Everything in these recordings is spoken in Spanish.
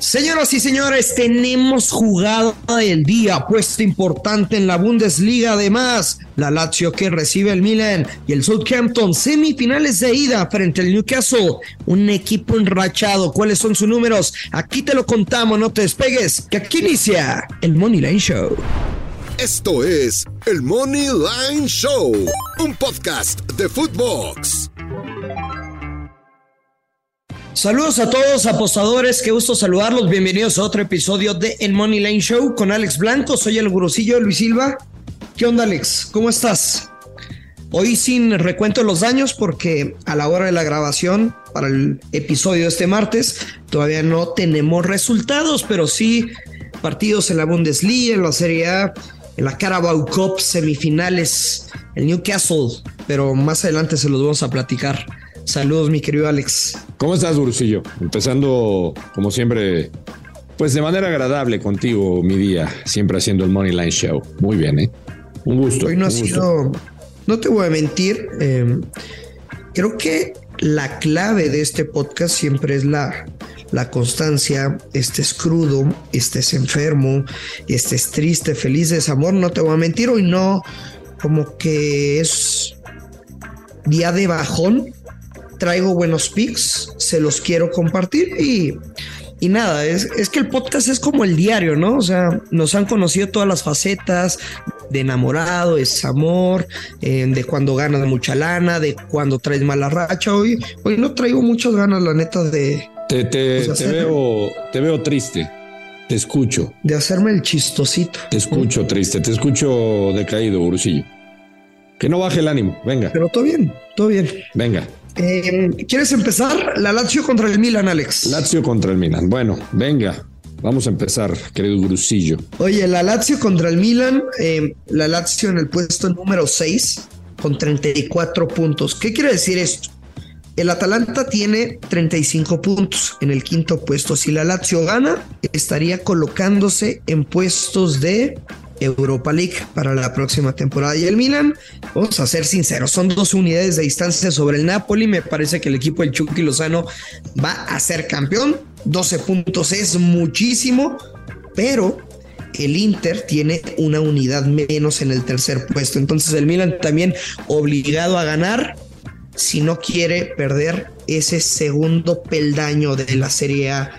Señoras y señores, tenemos jugada del día, puesto importante en la Bundesliga. Además, la Lazio que recibe el Milan y el Southampton, semifinales de ida frente al Newcastle. Un equipo enrachado. ¿Cuáles son sus números? Aquí te lo contamos, no te despegues, que aquí inicia el Money Line Show. Esto es el Money Line Show, un podcast de Footbox. Saludos a todos apostadores, qué gusto saludarlos. Bienvenidos a otro episodio de El Money Lane Show con Alex Blanco. Soy el gurusillo Luis Silva. ¿Qué onda, Alex? ¿Cómo estás? Hoy sin recuento de los daños porque a la hora de la grabación para el episodio de este martes todavía no tenemos resultados, pero sí partidos en la Bundesliga, en la Serie A, en la Carabao Cup, semifinales, el Newcastle, pero más adelante se los vamos a platicar. Saludos, mi querido Alex. ¿Cómo estás, Gurusillo? Empezando, como siempre, pues de manera agradable contigo, mi día, siempre haciendo el Money Line Show. Muy bien, ¿eh? Un gusto. Hoy no ha sido, no te voy a mentir, eh, creo que la clave de este podcast siempre es la, la constancia, estés crudo, estés enfermo, estés triste, feliz, desamor, no te voy a mentir, hoy no, como que es día de bajón, traigo buenos pics, se los quiero compartir y, y nada, es, es, que el podcast es como el diario, ¿no? O sea, nos han conocido todas las facetas de enamorado, es amor, eh, de cuando ganas mucha lana, de cuando traes mala racha. Hoy, hoy no traigo muchas ganas, la neta, de... Te, te, pues, te veo, te veo triste. Te escucho. De hacerme el chistosito. Te escucho triste, te escucho decaído, Brusillo. Que no baje el ánimo, venga. Pero todo bien, todo bien. Venga. Eh, ¿Quieres empezar? La Lazio contra el Milan, Alex. Lazio contra el Milan. Bueno, venga. Vamos a empezar, querido Grusillo. Oye, la Lazio contra el Milan. Eh, la Lazio en el puesto número 6 con 34 puntos. ¿Qué quiere decir esto? El Atalanta tiene 35 puntos en el quinto puesto. Si la Lazio gana, estaría colocándose en puestos de Europa League para la próxima temporada. Y el Milan, vamos a ser sinceros, son dos unidades de distancia sobre el Napoli. Me parece que el equipo del Chucky Lozano va a ser campeón. 12 puntos es muchísimo, pero el Inter tiene una unidad menos en el tercer puesto. Entonces el Milan también obligado a ganar si no quiere perder ese segundo peldaño de la Serie A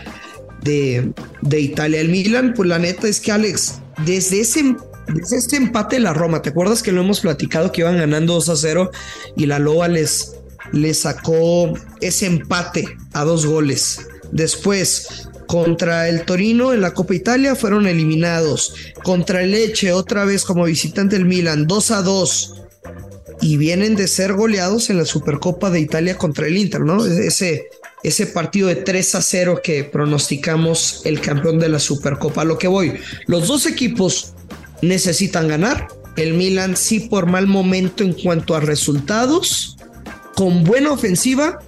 de, de Italia. El Milan, pues la neta es que Alex, desde ese, desde este empate la Roma, ¿te acuerdas que lo hemos platicado que iban ganando 2 a 0 y la Loa les, les sacó ese empate a dos goles? Después, contra el Torino en la Copa Italia fueron eliminados. Contra el Leche, otra vez como visitante del Milan, 2 a 2. Y vienen de ser goleados en la Supercopa de Italia contra el Inter, ¿no? Ese, ese partido de 3 a 0 que pronosticamos el campeón de la Supercopa. A lo que voy, los dos equipos necesitan ganar. El Milan sí por mal momento en cuanto a resultados, con buena ofensiva,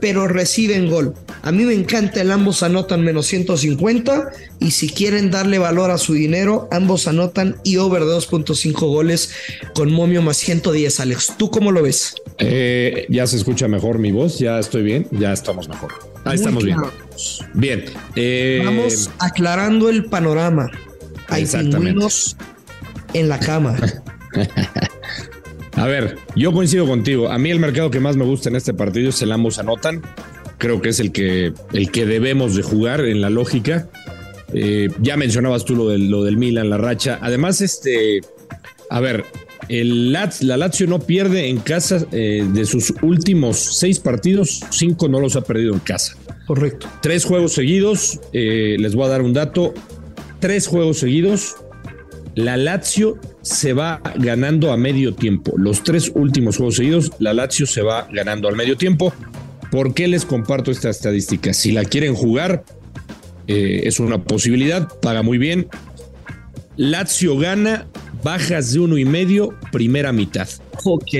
pero reciben gol. A mí me encanta el ambos anotan menos 150 y si quieren darle valor a su dinero, ambos anotan y over de 2.5 goles con momio más 110, Alex. ¿Tú cómo lo ves? Eh, ya se escucha mejor mi voz, ya estoy bien, ya estamos mejor. Ahí estamos bien. Bien. Eh, Vamos aclarando el panorama. Hay pingüinos en la cama. A ver, yo coincido contigo. A mí el mercado que más me gusta en este partido es el ambos anotan. Creo que es el que, el que debemos de jugar en la lógica. Eh, ya mencionabas tú lo del, lo del Milan, la racha. Además, este, a ver, el la Lazio no pierde en casa eh, de sus últimos seis partidos, cinco no los ha perdido en casa. Correcto. Tres juegos seguidos, eh, les voy a dar un dato, tres juegos seguidos, la Lazio se va ganando a medio tiempo. Los tres últimos juegos seguidos, la Lazio se va ganando al medio tiempo. ¿Por qué les comparto esta estadística? Si la quieren jugar, eh, es una posibilidad, paga muy bien. Lazio gana, bajas de uno y medio, primera mitad. Ok.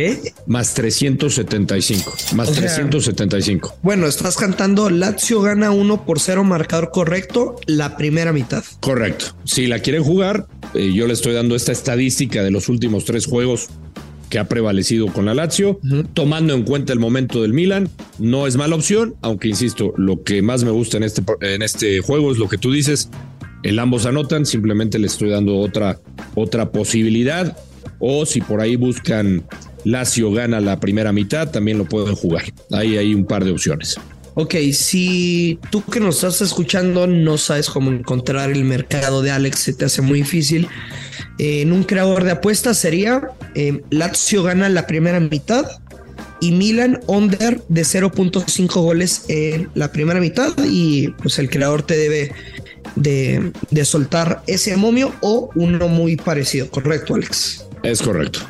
Más 375. Más o sea, 375. Bueno, estás cantando Lazio gana 1 por 0 marcador correcto la primera mitad. Correcto. Si la quieren jugar, eh, yo le estoy dando esta estadística de los últimos tres juegos que ha prevalecido con la Lazio, tomando en cuenta el momento del Milan, no es mala opción, aunque insisto, lo que más me gusta en este, en este juego es lo que tú dices, el ambos anotan, simplemente le estoy dando otra, otra posibilidad, o si por ahí buscan Lazio gana la primera mitad, también lo pueden jugar. Ahí hay un par de opciones. Ok, si tú que nos estás escuchando no sabes cómo encontrar el mercado de Alex, se te hace muy difícil. Eh, en un creador de apuestas sería eh, Lazio gana la primera mitad y Milan under de 0.5 goles en la primera mitad y pues el creador te debe de, de soltar ese momio o uno muy parecido, ¿correcto Alex? Es correcto.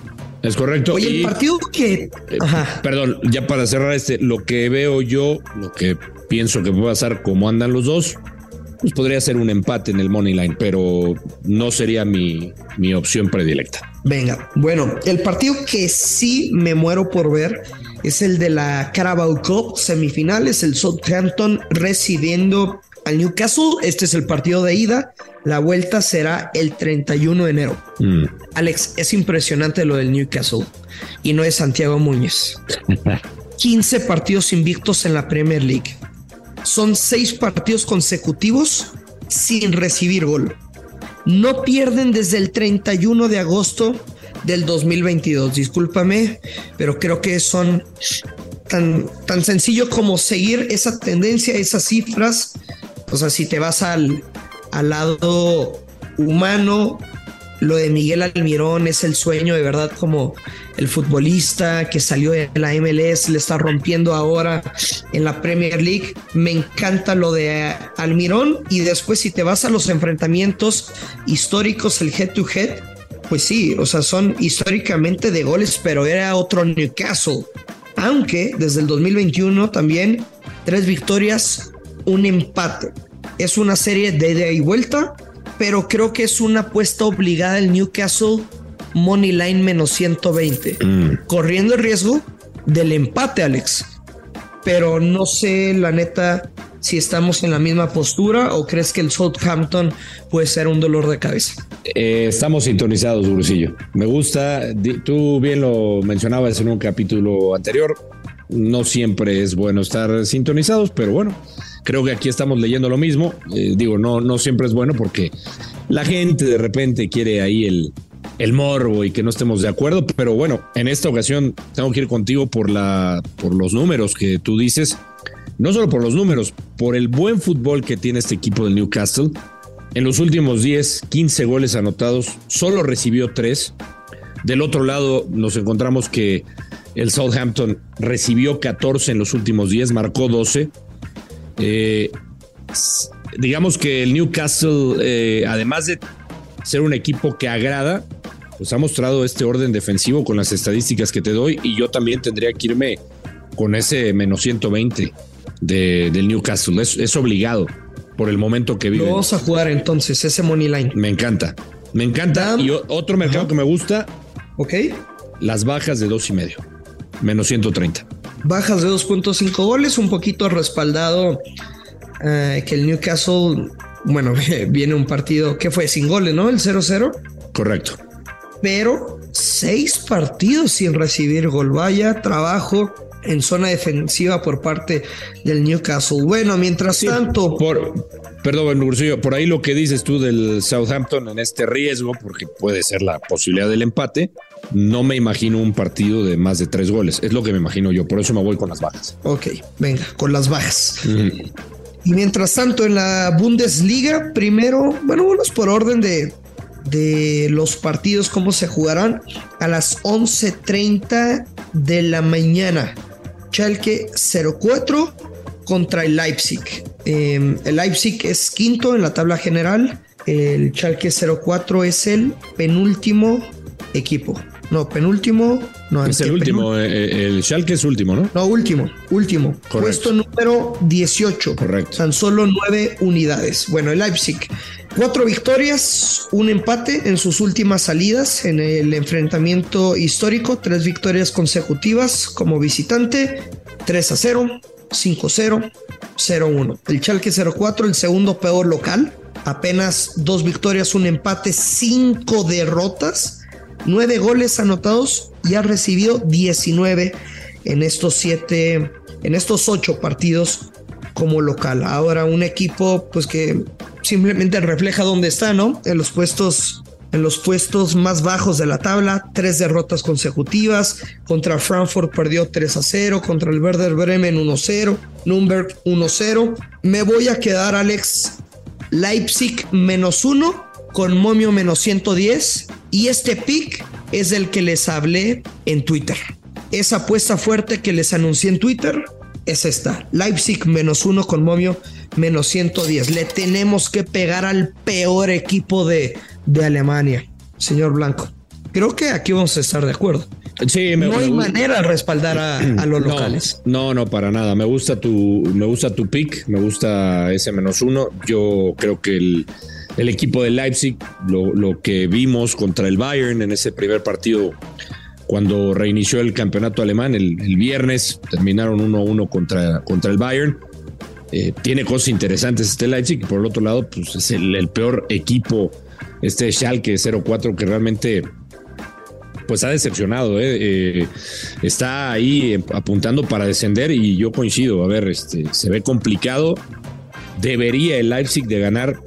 Es correcto. Oye, el partido que. Eh, perdón, ya para cerrar este, lo que veo yo, lo que pienso que puede pasar, como andan los dos, pues podría ser un empate en el money line, pero no sería mi, mi opción predilecta. Venga, bueno, el partido que sí me muero por ver es el de la Carabao Cup semifinales, el Southampton recibiendo al Newcastle. Este es el partido de ida. La vuelta será el 31 de enero. Mm. Alex, es impresionante lo del Newcastle y no es Santiago Muñez. 15 partidos invictos en la Premier League. Son seis partidos consecutivos sin recibir gol. No pierden desde el 31 de agosto del 2022. Discúlpame, pero creo que son tan, tan sencillo como seguir esa tendencia, esas cifras. O sea, si te vas al, al lado humano, lo de Miguel Almirón es el sueño de verdad como el futbolista que salió de la MLS, le está rompiendo ahora en la Premier League. Me encanta lo de Almirón y después si te vas a los enfrentamientos históricos, el head to head, pues sí, o sea, son históricamente de goles, pero era otro Newcastle. Aunque desde el 2021 también tres victorias, un empate es una serie de ida y vuelta, pero creo que es una apuesta obligada el Newcastle Money Line menos 120, mm. corriendo el riesgo del empate, Alex. Pero no sé, la neta, si estamos en la misma postura o crees que el Southampton puede ser un dolor de cabeza. Eh, estamos sintonizados, Gurusillo. Me gusta, tú bien lo mencionabas en un capítulo anterior, no siempre es bueno estar sintonizados, pero bueno, Creo que aquí estamos leyendo lo mismo. Eh, digo, no, no siempre es bueno porque la gente de repente quiere ahí el, el morbo y que no estemos de acuerdo, pero bueno, en esta ocasión tengo que ir contigo por, la, por los números que tú dices. No solo por los números, por el buen fútbol que tiene este equipo del Newcastle. En los últimos 10, 15 goles anotados, solo recibió 3. Del otro lado nos encontramos que el Southampton recibió 14 en los últimos 10, marcó 12. Eh, digamos que el Newcastle, eh, además de ser un equipo que agrada, pues ha mostrado este orden defensivo con las estadísticas que te doy y yo también tendría que irme con ese menos 120 de, del Newcastle. Es, obligado por el momento que vive. Vamos a jugar entonces ese money line. Me encanta, me encanta. Y otro mercado que me gusta. Ok. Las bajas de dos y medio, menos 130 bajas de 2.5 goles, un poquito respaldado eh, que el Newcastle, bueno, viene un partido que fue sin goles, ¿no? El 0-0. Correcto. Pero seis partidos sin recibir gol. Vaya trabajo en zona defensiva por parte del Newcastle. Bueno, mientras tanto. Por, perdón, por ahí lo que dices tú del Southampton en este riesgo, porque puede ser la posibilidad del empate. No me imagino un partido de más de tres goles. Es lo que me imagino yo. Por eso me voy con las bajas. Ok, venga, con las bajas. Y mientras tanto, en la Bundesliga, primero, bueno, vamos por orden de, de los partidos, cómo se jugarán a las 11:30 de la mañana. Schalke 04 contra el Leipzig. Em, el Leipzig es quinto en la tabla general. El Schalke 04 es el penúltimo equipo. No, penúltimo. No, es el último. Eh, eh, el Schalke es último, ¿no? No, último. Último. Puesto número 18. Correcto. Tan solo nueve unidades. Bueno, el Leipzig. Cuatro victorias, un empate en sus últimas salidas en el enfrentamiento histórico. Tres victorias consecutivas como visitante. 3 a 0, 5 0, 0 1. El Schalke 04, el segundo peor local. Apenas dos victorias, un empate, cinco derrotas nueve goles anotados y ha recibido 19 en estos siete, en estos ocho partidos como local. Ahora un equipo pues que simplemente refleja dónde está, ¿no? En los puestos en los puestos más bajos de la tabla, tres derrotas consecutivas. Contra Frankfurt perdió 3 a 0, contra el Werder Bremen 1 0, Nürnberg 1 0. Me voy a quedar, Alex, Leipzig menos 1 con momio menos 110. Y este pick es el que les hablé en Twitter. Esa apuesta fuerte que les anuncié en Twitter es esta. Leipzig menos 1 con momio menos 110. Le tenemos que pegar al peor equipo de, de Alemania, señor Blanco. Creo que aquí vamos a estar de acuerdo. Sí, no hay manera de respaldar a, los locales. No, no, para nada. Me gusta tu, me gusta tu pick, me gusta ese menos uno. Yo creo que el, el equipo de Leipzig, lo, que vimos contra el Bayern en ese primer partido, cuando reinició el campeonato alemán el, viernes, terminaron 1-1 contra, contra el Bayern. Eh, tiene cosas interesantes este Leipzig, por el otro lado, pues es el, el peor equipo este Schalke 04 que realmente pues ha decepcionado, ¿eh? Eh, está ahí apuntando para descender y yo coincido, a ver, este, se ve complicado, debería el Leipzig de ganar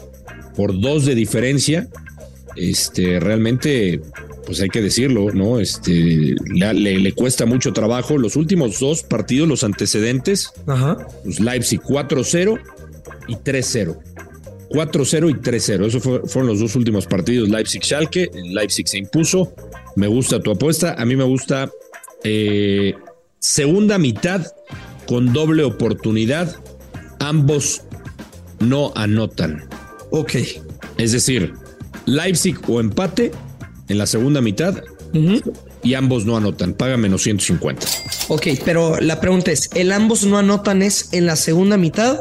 por dos de diferencia, este, realmente, pues hay que decirlo, ¿no? Este, le, le, cuesta mucho trabajo. Los últimos dos partidos, los antecedentes, Ajá. Pues Leipzig 4-0 y 3-0. 4-0 y 3-0. Esos fueron los dos últimos partidos. Leipzig-Schalke. Leipzig se impuso. Me gusta tu apuesta. A mí me gusta eh, segunda mitad con doble oportunidad. Ambos no anotan. Ok. Es decir, Leipzig o empate en la segunda mitad y ambos no anotan. Paga menos 150. Ok, pero la pregunta es: ¿el ambos no anotan es en la segunda mitad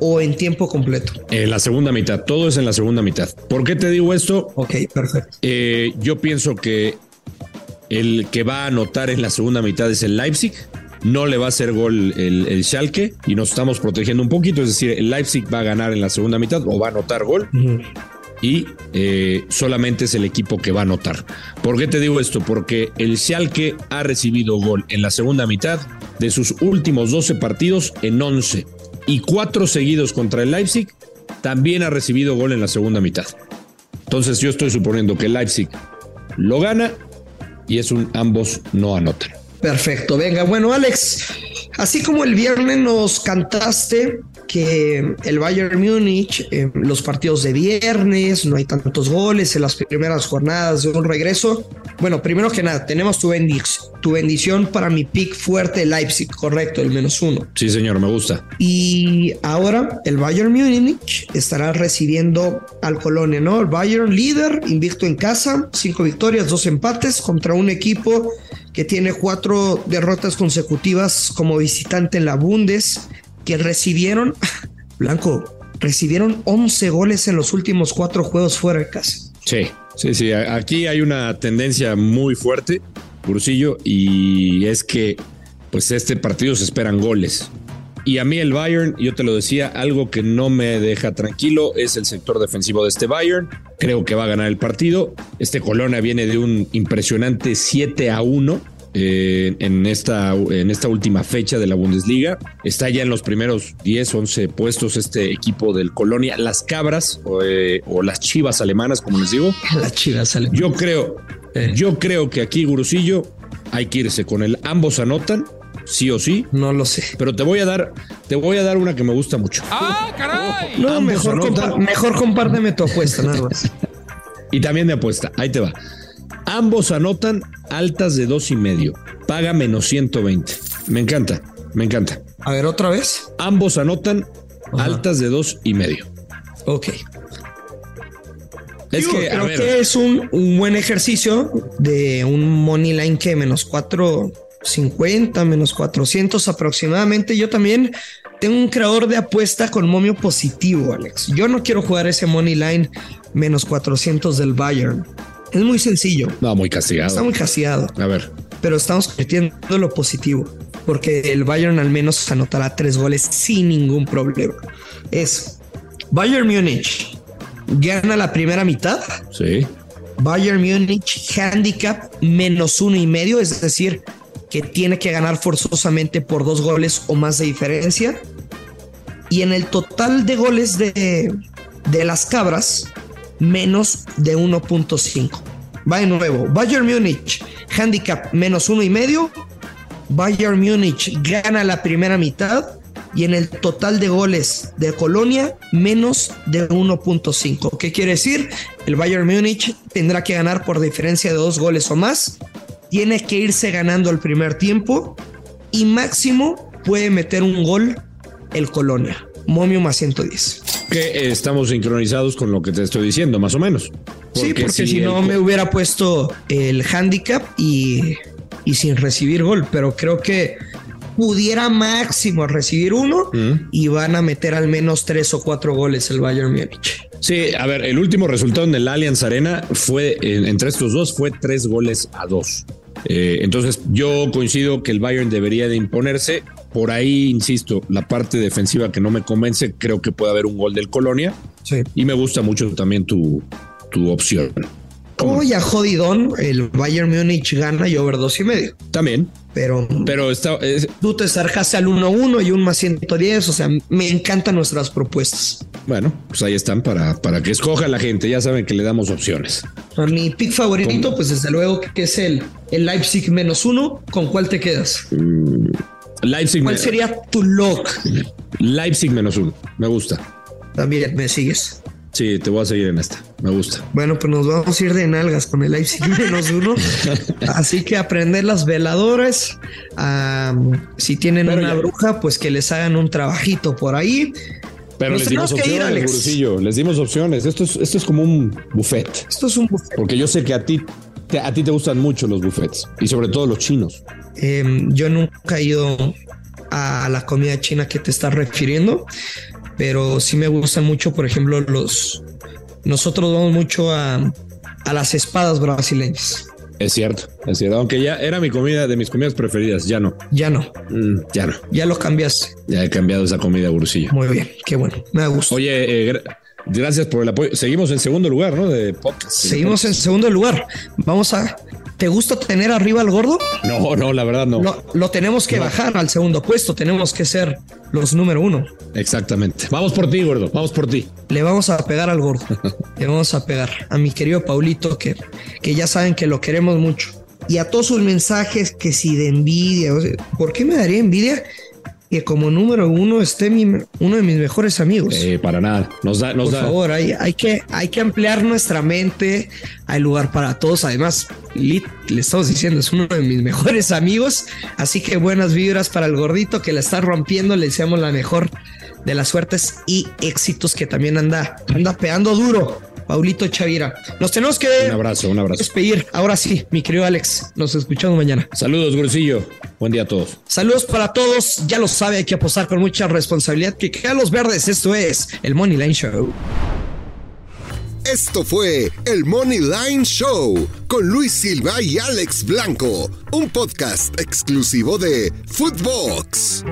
o en tiempo completo? En la segunda mitad, todo es en la segunda mitad. ¿Por qué te digo esto? Ok, perfecto. Eh, yo pienso que el que va a anotar en la segunda mitad es el Leipzig. No le va a hacer gol el, el Schalke y nos estamos protegiendo un poquito. Es decir, el Leipzig va a ganar en la segunda mitad o va a anotar gol. Y eh, solamente es el equipo que va a anotar. ¿Por qué te digo esto? Porque el Schalke ha recibido gol en la segunda mitad de sus últimos 12 partidos en 11 y cuatro seguidos contra el Leipzig, también ha recibido gol en la segunda mitad. Entonces yo estoy suponiendo que el Leipzig lo gana y es un ambos no anotan. Perfecto, venga, bueno Alex, así como el viernes nos cantaste que el Bayern Múnich, eh, los partidos de viernes, no hay tantos goles en las primeras jornadas de un regreso. Bueno, primero que nada, tenemos tu, bendición, tu bendición para mi pick fuerte Leipzig, correcto, el menos uno. Sí, señor, me gusta. Y ahora el Bayern Múnich estará recibiendo al Colonia, ¿no? El Bayern líder, invicto en casa, cinco victorias, dos empates contra un equipo que tiene cuatro derrotas consecutivas como visitante en la Bundes que recibieron, Blanco, recibieron 11 goles en los últimos cuatro juegos fuera de casa. Sí, sí, sí. Aquí hay una tendencia muy fuerte, Cursillo, y es que pues este partido se esperan goles. Y a mí el Bayern, yo te lo decía, algo que no me deja tranquilo es el sector defensivo de este Bayern. Creo que va a ganar el partido. Este Colonia viene de un impresionante 7 a 1 eh, en, esta, en esta última fecha de la Bundesliga. Está ya en los primeros 10, 11 puestos este equipo del Colonia, las cabras eh, o, las chivas alemanas, como les digo. Las chivas alemanas. Yo creo, eh. yo creo que aquí, Gurusillo, hay que irse con el ambos anotan. Sí o sí. No lo sé. Pero te voy a dar, te voy a dar una que me gusta mucho. ¡Ah, caray! No, mejor, mejor compárteme tu apuesta, nada más. y también de apuesta. Ahí te va. Ambos anotan altas de dos y medio. Paga menos 120. Me encanta, me encanta. A ver, otra vez. Ambos anotan altas de dos y medio. Ok. Es que, creo que es un, buen ejercicio de un money line que menos 450, menos 400 aproximadamente. Yo también tengo un creador de apuesta con momio positivo, Alex. Yo no quiero jugar ese money line menos 400 del Bayern. Es muy sencillo. No, muy castigado. Está muy castigado. A ver. Pero estamos convirtiendo lo positivo, porque el Bayern al menos anotará tres goles sin ningún problema. Es Bayern Múnich gana la primera mitad. Sí. Bayern Múnich handicap menos uno y medio, es decir, que tiene que ganar forzosamente por dos goles o más de diferencia. Y en el total de goles de, de las cabras, menos de 1.5. Va de nuevo. Bayern Múnich, handicap menos uno y medio. Bayern Múnich gana la primera mitad y en el total de goles de Colonia menos de 1.5. ¿Qué quiere decir? El Bayern Múnich tendrá que ganar por diferencia de dos goles o más. Tiene que irse ganando el primer tiempo y máximo puede meter un gol el Colonia. Momio más 110. Que estamos sincronizados con lo que te estoy diciendo, más o menos. sí, porque si, no me hubiera puesto el handicap y, y sin recibir gol, pero creo que pudiera máximo recibir uno y van a meter al menos tres o cuatro goles el Bayern Múnich. Sí, a ver, el último resultado en el Allianz Arena fue entre estos dos fue tres goles a dos. Eh, entonces yo coincido que el Bayern debería de imponerse. Por ahí, insisto, la parte defensiva que no me convence, creo que puede haber un gol del Colonia. Sí. Y me gusta mucho también tu, tu opción. Como ya jodidón, el Bayern Múnich gana y over dos y medio. También. Pero, pero está, tú te acercaste al 1-1 y un más 110. O sea, me encantan nuestras propuestas. Bueno, pues ahí están para, para que escoja la gente. Ya saben que le damos opciones. A mi pick favorito, pues desde luego que es el, el Leipzig menos uno. ¿Con cuál te quedas? Mm, Leipzig. ¿Cuál sería tu lock? Leipzig menos uno. Me gusta. También me sigues. Sí, te voy a seguir en esta. Me gusta. Bueno, pues nos vamos a ir de nalgas con el Leipzig menos uno. Así que aprender las veladoras. si tienen una bruja, pues que les hagan un trabajito por ahí. Pero les dimos opciones, Les dimos opciones. Esto es, esto es como un buffet. Esto es un buffet. Porque yo sé que a ti, a ti te gustan mucho los buffets y sobre todo los chinos. Em, yo nunca he ido a la comida china que te estás refiriendo pero sí me gustan mucho, por ejemplo, los... Nosotros vamos mucho a, las espadas brasileñas. Es cierto, es cierto. Aunque ya era mi comida, de mis comidas preferidas, ya no. Ya no. Mm, ya no. Ya lo cambiaste. Ya he cambiado esa comida, Gurusillo. Muy bien, qué bueno. Me gusta. Oye, eh, gracias por el apoyo. Seguimos en segundo lugar, ¿no? De podcast. Seguimos en segundo lugar. Vamos a ¿Te gusta tener arriba al gordo? No, no, la verdad no. Lo, tenemos que bajar al segundo puesto, tenemos que ser los número uno. Exactamente. Vamos por ti, gordo, vamos por ti. Le vamos a pegar al gordo. Le vamos a pegar a mi querido Paulito, que, que ya saben que lo queremos mucho. Y a todos sus mensajes que si de envidia, ¿por qué me daría envidia? Que como número uno esté uno de mis mejores amigos. Eh, para nada. Nos da, nos Por favor, hay, hay, que, hay que ampliar nuestra mente. Hay lugar para todos. Además, le estamos diciendo, es uno de mis mejores amigos. Así que buenas vibras para el gordito que la está rompiendo. Le deseamos la mejor de las suertes y éxitos que también anda, anda pegando duro. Paulito Chavira. Nos tenemos que un abrazo, un abrazo. despedir. Ahora sí, mi querido Alex. Nos escuchamos mañana. Saludos, Grusillo. Buen día a todos. Saludos para todos. Ya lo sabe, hay que apostar con mucha responsabilidad. Que queda los verdes. Esto es el Money Line Show. Esto fue el Money Line Show con Luis Silva y Alex Blanco, un podcast exclusivo de Footbox.